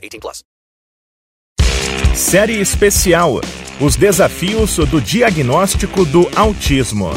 18 plus. Série especial. Os desafios do diagnóstico do autismo.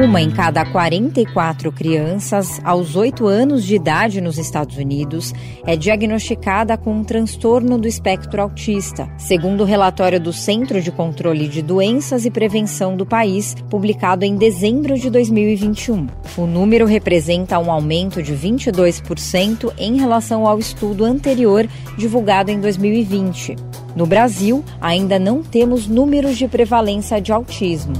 Uma em cada 44 crianças aos 8 anos de idade nos Estados Unidos é diagnosticada com um transtorno do espectro autista, segundo o relatório do Centro de Controle de Doenças e Prevenção do país, publicado em dezembro de 2021. O número representa um aumento de 22% em relação ao estudo anterior divulgado em 2020. No Brasil, ainda não temos números de prevalência de autismo.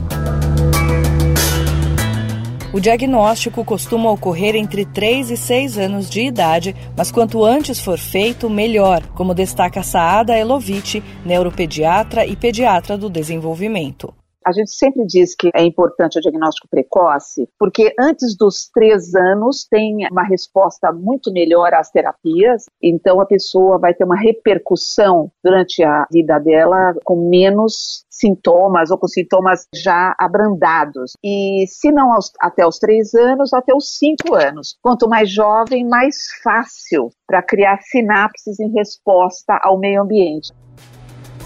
O diagnóstico costuma ocorrer entre 3 e 6 anos de idade, mas quanto antes for feito, melhor, como destaca Saada Elovitch, neuropediatra e pediatra do desenvolvimento. A gente sempre diz que é importante o diagnóstico precoce, porque antes dos três anos tem uma resposta muito melhor às terapias, então a pessoa vai ter uma repercussão durante a vida dela com menos sintomas ou com sintomas já abrandados. E se não aos, até os três anos, até os cinco anos. Quanto mais jovem, mais fácil para criar sinapses em resposta ao meio ambiente.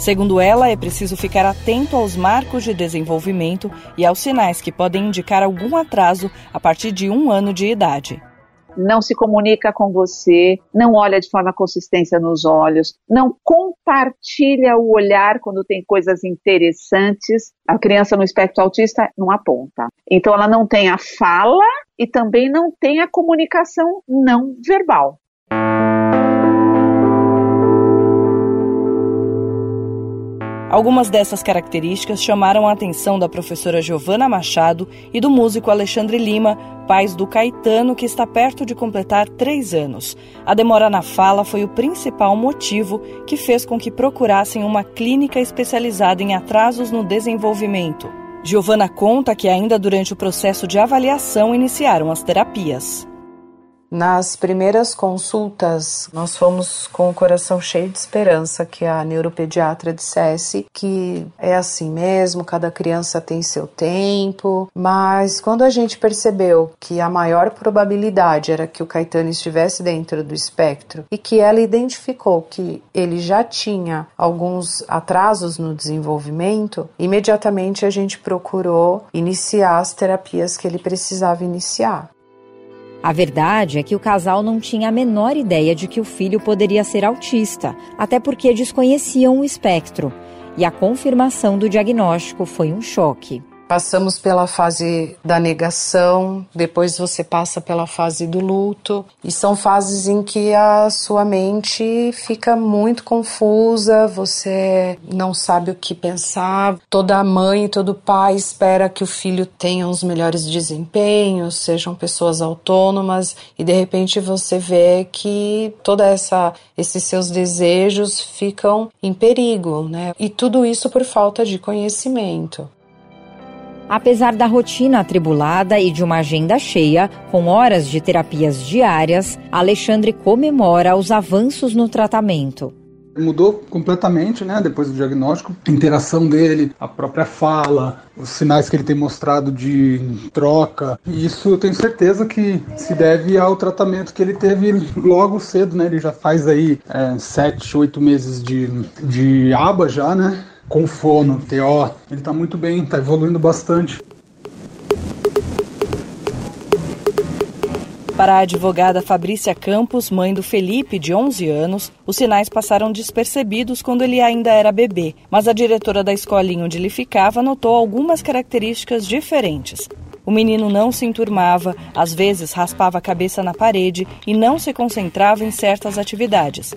Segundo ela, é preciso ficar atento aos marcos de desenvolvimento e aos sinais que podem indicar algum atraso a partir de um ano de idade não se comunica com você, não olha de forma consistente nos olhos, não compartilha o olhar quando tem coisas interessantes. A criança no espectro autista não aponta. Então ela não tem a fala e também não tem a comunicação não verbal. Algumas dessas características chamaram a atenção da professora Giovana Machado e do músico Alexandre Lima, pais do Caetano, que está perto de completar três anos. A demora na fala foi o principal motivo que fez com que procurassem uma clínica especializada em atrasos no desenvolvimento. Giovana conta que ainda durante o processo de avaliação iniciaram as terapias. Nas primeiras consultas, nós fomos com o coração cheio de esperança que a neuropediatra dissesse que é assim mesmo, cada criança tem seu tempo, mas quando a gente percebeu que a maior probabilidade era que o Caetano estivesse dentro do espectro e que ela identificou que ele já tinha alguns atrasos no desenvolvimento, imediatamente a gente procurou iniciar as terapias que ele precisava iniciar. A verdade é que o casal não tinha a menor ideia de que o filho poderia ser autista, até porque desconheciam o espectro. E a confirmação do diagnóstico foi um choque. Passamos pela fase da negação, depois você passa pela fase do luto, e são fases em que a sua mente fica muito confusa, você não sabe o que pensar. Toda mãe, todo pai espera que o filho tenha os melhores desempenhos, sejam pessoas autônomas, e de repente você vê que toda essa esses seus desejos ficam em perigo, né? E tudo isso por falta de conhecimento. Apesar da rotina atribulada e de uma agenda cheia, com horas de terapias diárias, Alexandre comemora os avanços no tratamento. Mudou completamente, né, depois do diagnóstico, a interação dele, a própria fala, os sinais que ele tem mostrado de troca. E isso eu tenho certeza que se deve ao tratamento que ele teve logo cedo, né? Ele já faz aí é, sete, oito meses de, de aba já, né? Com fono, TO. Ele está muito bem, está evoluindo bastante. Para a advogada Fabrícia Campos, mãe do Felipe, de 11 anos, os sinais passaram despercebidos quando ele ainda era bebê, mas a diretora da escolinha onde ele ficava notou algumas características diferentes. O menino não se enturmava, às vezes raspava a cabeça na parede e não se concentrava em certas atividades.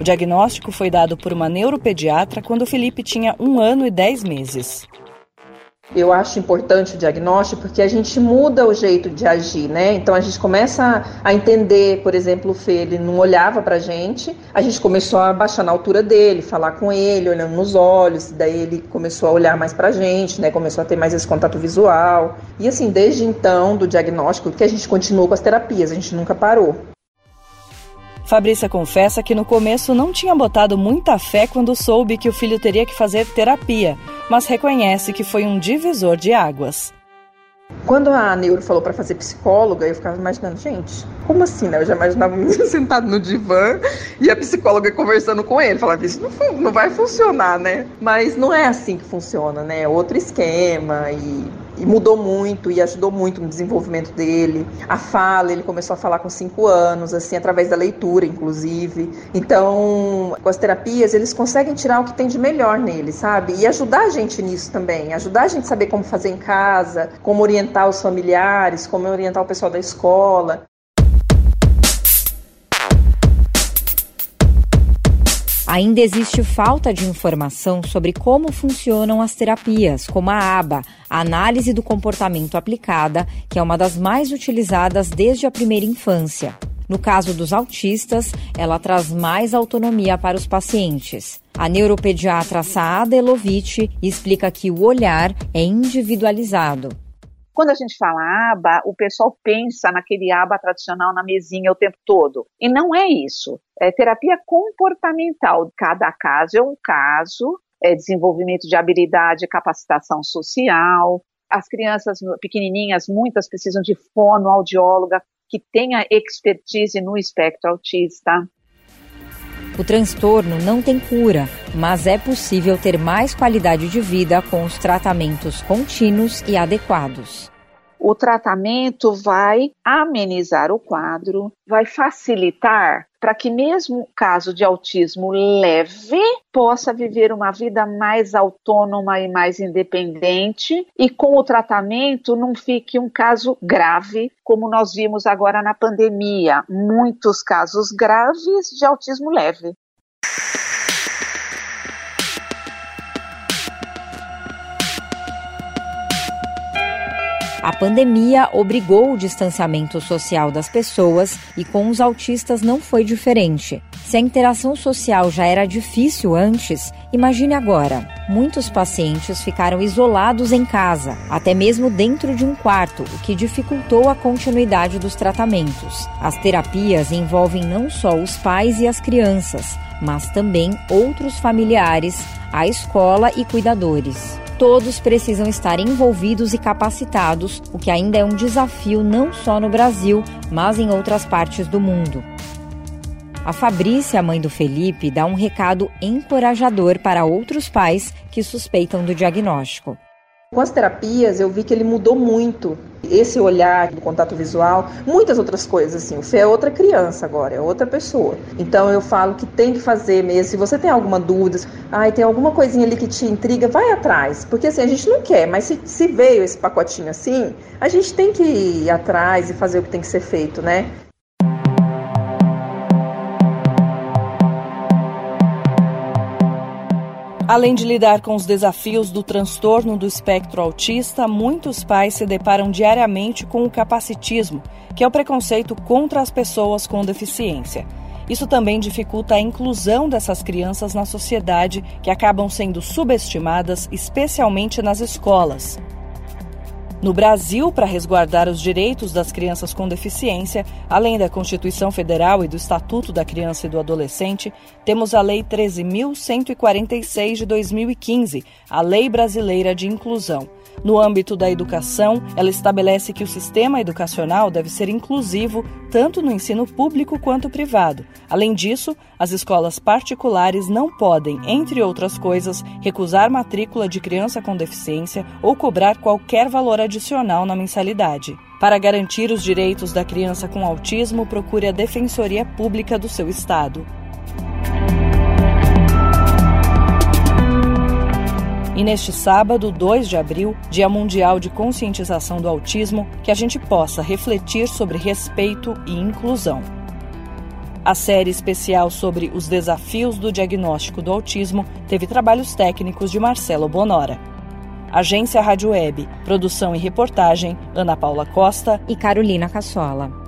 O diagnóstico foi dado por uma neuropediatra quando Felipe tinha um ano e dez meses. Eu acho importante o diagnóstico porque a gente muda o jeito de agir, né? Então a gente começa a entender, por exemplo, o Fê, ele não olhava pra gente, a gente começou a baixar na altura dele, falar com ele, olhando nos olhos, daí ele começou a olhar mais pra gente, né? Começou a ter mais esse contato visual. E assim, desde então, do diagnóstico, que a gente continuou com as terapias, a gente nunca parou. Fabrícia confessa que no começo não tinha botado muita fé quando soube que o filho teria que fazer terapia, mas reconhece que foi um divisor de águas. Quando a neuro falou para fazer psicóloga, eu ficava imaginando, gente, como assim, né? Eu já imaginava o menino sentado no divã e a psicóloga conversando com ele. Falava, isso não, não vai funcionar, né? Mas não é assim que funciona, né? É outro esquema e e mudou muito e ajudou muito no desenvolvimento dele. A fala, ele começou a falar com cinco anos, assim, através da leitura, inclusive. Então, com as terapias, eles conseguem tirar o que tem de melhor nele, sabe? E ajudar a gente nisso também, ajudar a gente a saber como fazer em casa, como orientar os familiares, como orientar o pessoal da escola. Ainda existe falta de informação sobre como funcionam as terapias, como a ABA, a análise do comportamento aplicada, que é uma das mais utilizadas desde a primeira infância. No caso dos autistas, ela traz mais autonomia para os pacientes. A neuropediatra Saada Elovitch explica que o olhar é individualizado. Quando a gente fala aba, o pessoal pensa naquele aba tradicional na mesinha o tempo todo. E não é isso. É terapia comportamental. Cada caso é um caso, é desenvolvimento de habilidade, capacitação social. As crianças pequenininhas, muitas precisam de fonoaudióloga que tenha expertise no espectro autista. O transtorno não tem cura, mas é possível ter mais qualidade de vida com os tratamentos contínuos e adequados. O tratamento vai amenizar o quadro, vai facilitar para que mesmo caso de autismo leve possa viver uma vida mais autônoma e mais independente e com o tratamento não fique um caso grave, como nós vimos agora na pandemia, muitos casos graves de autismo leve. A pandemia obrigou o distanciamento social das pessoas e com os autistas não foi diferente. Se a interação social já era difícil antes, imagine agora. Muitos pacientes ficaram isolados em casa, até mesmo dentro de um quarto, o que dificultou a continuidade dos tratamentos. As terapias envolvem não só os pais e as crianças, mas também outros familiares, a escola e cuidadores todos precisam estar envolvidos e capacitados, o que ainda é um desafio não só no Brasil, mas em outras partes do mundo. A Fabrícia, mãe do Felipe, dá um recado encorajador para outros pais que suspeitam do diagnóstico. Com as terapias, eu vi que ele mudou muito. Esse olhar do contato visual, muitas outras coisas, assim. O Fê é outra criança agora, é outra pessoa. Então eu falo que tem que fazer mesmo. Se você tem alguma dúvida, ai, tem alguma coisinha ali que te intriga, vai atrás. Porque assim, a gente não quer, mas se, se veio esse pacotinho assim, a gente tem que ir atrás e fazer o que tem que ser feito, né? Além de lidar com os desafios do transtorno do espectro autista, muitos pais se deparam diariamente com o capacitismo, que é o preconceito contra as pessoas com deficiência. Isso também dificulta a inclusão dessas crianças na sociedade, que acabam sendo subestimadas, especialmente nas escolas. No Brasil, para resguardar os direitos das crianças com deficiência, além da Constituição Federal e do Estatuto da Criança e do Adolescente, temos a Lei 13.146 de 2015, a Lei Brasileira de Inclusão. No âmbito da educação, ela estabelece que o sistema educacional deve ser inclusivo tanto no ensino público quanto privado. Além disso, as escolas particulares não podem, entre outras coisas, recusar matrícula de criança com deficiência ou cobrar qualquer valor adicional na mensalidade. Para garantir os direitos da criança com autismo, procure a Defensoria Pública do seu estado. E neste sábado, 2 de abril, Dia Mundial de Conscientização do Autismo, que a gente possa refletir sobre respeito e inclusão. A série especial sobre os desafios do diagnóstico do autismo teve trabalhos técnicos de Marcelo Bonora. Agência Rádio Web. Produção e reportagem Ana Paula Costa e Carolina Cassola.